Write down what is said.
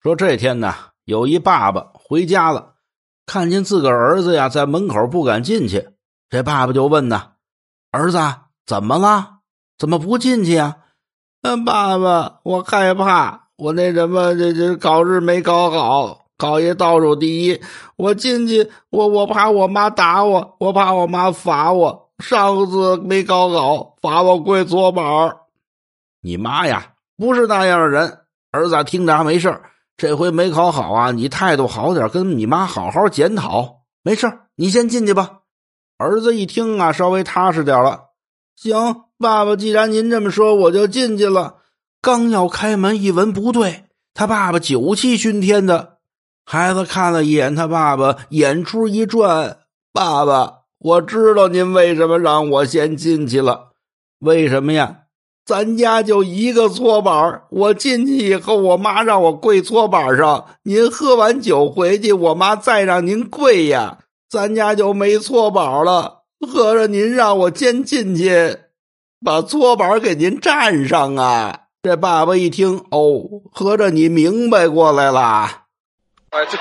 说这天呢，有一爸爸回家了，看见自个儿子呀在门口不敢进去，这爸爸就问呢：“儿子怎么了？怎么不进去呀？”“，爸爸，我害怕，我那什么这这考试没考好，考一倒数第一，我进去我我怕我妈打我，我怕我妈罚我。上次没考好，罚我跪搓板你妈呀，不是那样的人。儿子听着还没事这回没考好啊，你态度好点，跟你妈好好检讨。没事你先进去吧。儿子一听啊，稍微踏实点了。行，爸爸，既然您这么说，我就进去了。刚要开门，一闻不对，他爸爸酒气熏天的。孩子看了一眼他爸爸，眼珠一转：“爸爸，我知道您为什么让我先进去了。为什么呀？”咱家就一个搓板我进去以后，我妈让我跪搓板上。您喝完酒回去，我妈再让您跪呀，咱家就没搓板了。合着您让我先进去，把搓板给您占上啊？这爸爸一听，哦，合着你明白过来了。哎，对。